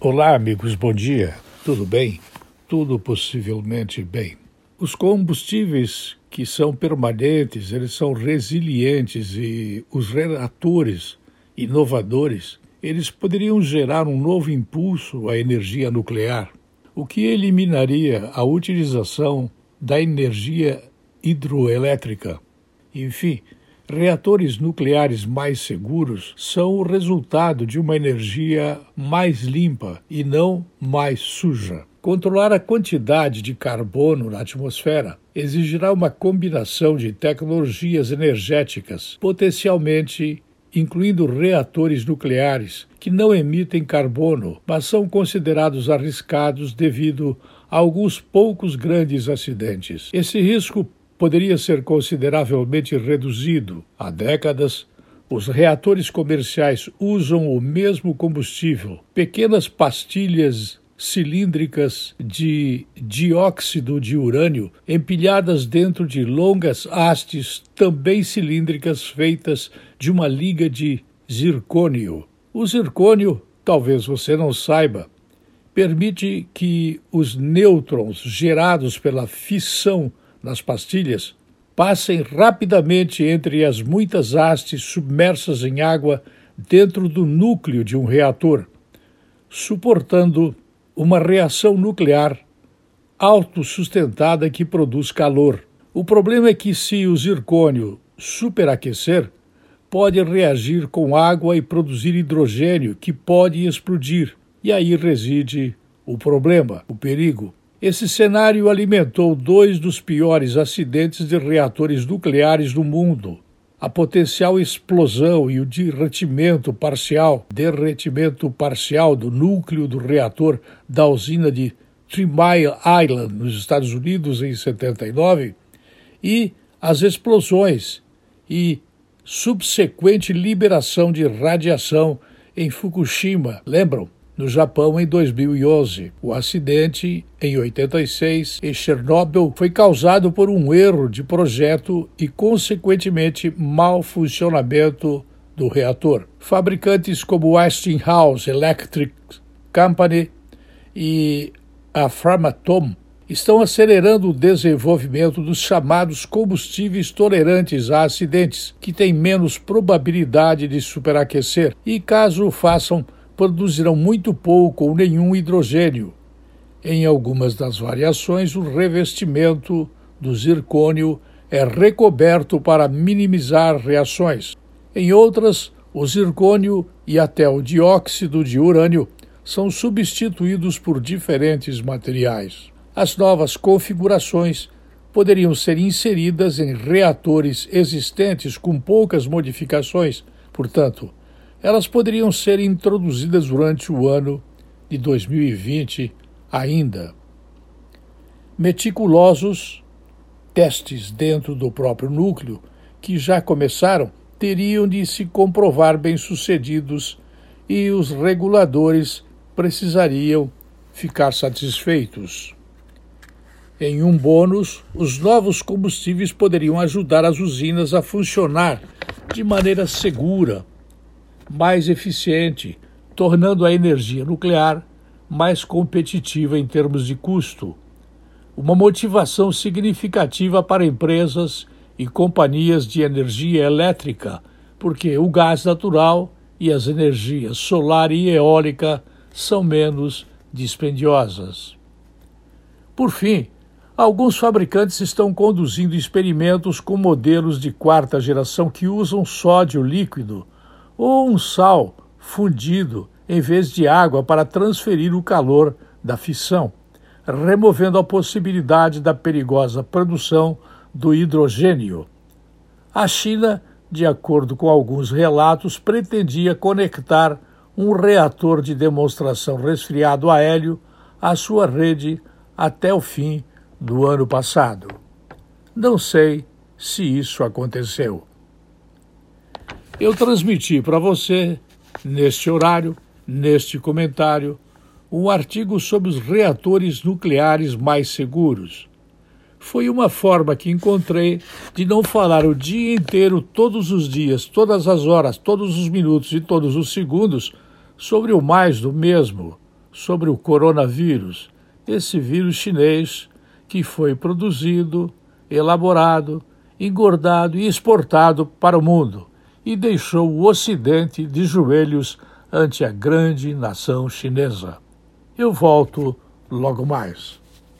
Olá, amigos, bom dia. Tudo bem? Tudo possivelmente bem. Os combustíveis que são permanentes, eles são resilientes e os reatores inovadores, eles poderiam gerar um novo impulso à energia nuclear, o que eliminaria a utilização da energia hidroelétrica. Enfim, Reatores nucleares mais seguros são o resultado de uma energia mais limpa e não mais suja. Controlar a quantidade de carbono na atmosfera exigirá uma combinação de tecnologias energéticas, potencialmente incluindo reatores nucleares, que não emitem carbono, mas são considerados arriscados devido a alguns poucos grandes acidentes. Esse risco poderia ser consideravelmente reduzido. Há décadas, os reatores comerciais usam o mesmo combustível, pequenas pastilhas cilíndricas de dióxido de urânio empilhadas dentro de longas hastes também cilíndricas feitas de uma liga de zircônio. O zircônio, talvez você não saiba, permite que os nêutrons gerados pela fissão nas pastilhas passem rapidamente entre as muitas hastes submersas em água dentro do núcleo de um reator, suportando uma reação nuclear autossustentada que produz calor. O problema é que, se o zircônio superaquecer, pode reagir com água e produzir hidrogênio que pode explodir. E aí reside o problema, o perigo. Esse cenário alimentou dois dos piores acidentes de reatores nucleares do mundo. A potencial explosão e o derretimento parcial, derretimento parcial do núcleo do reator da usina de Three Mile Island, nos Estados Unidos, em 79, e as explosões e subsequente liberação de radiação em Fukushima, lembram? No Japão em 2011. O acidente, em 86, em Chernobyl, foi causado por um erro de projeto e, consequentemente, mau funcionamento do reator. Fabricantes como Westinghouse Electric Company e a Framatome estão acelerando o desenvolvimento dos chamados combustíveis tolerantes a acidentes, que têm menos probabilidade de superaquecer e, caso façam, produzirão muito pouco ou nenhum hidrogênio. Em algumas das variações, o revestimento do zircônio é recoberto para minimizar reações. Em outras, o zircônio e até o dióxido de urânio são substituídos por diferentes materiais. As novas configurações poderiam ser inseridas em reatores existentes com poucas modificações, portanto, elas poderiam ser introduzidas durante o ano de 2020 ainda. Meticulosos testes dentro do próprio núcleo, que já começaram, teriam de se comprovar bem-sucedidos e os reguladores precisariam ficar satisfeitos. Em um bônus, os novos combustíveis poderiam ajudar as usinas a funcionar de maneira segura mais eficiente, tornando a energia nuclear mais competitiva em termos de custo. Uma motivação significativa para empresas e companhias de energia elétrica, porque o gás natural e as energias solar e eólica são menos dispendiosas. Por fim, alguns fabricantes estão conduzindo experimentos com modelos de quarta geração que usam sódio líquido ou um sal fundido em vez de água para transferir o calor da fissão, removendo a possibilidade da perigosa produção do hidrogênio. A China, de acordo com alguns relatos, pretendia conectar um reator de demonstração resfriado a hélio à sua rede até o fim do ano passado. Não sei se isso aconteceu. Eu transmiti para você, neste horário, neste comentário, um artigo sobre os reatores nucleares mais seguros. Foi uma forma que encontrei de não falar o dia inteiro, todos os dias, todas as horas, todos os minutos e todos os segundos sobre o mais do mesmo, sobre o coronavírus, esse vírus chinês que foi produzido, elaborado, engordado e exportado para o mundo e deixou o Ocidente de joelhos ante a grande nação chinesa. Eu volto logo mais.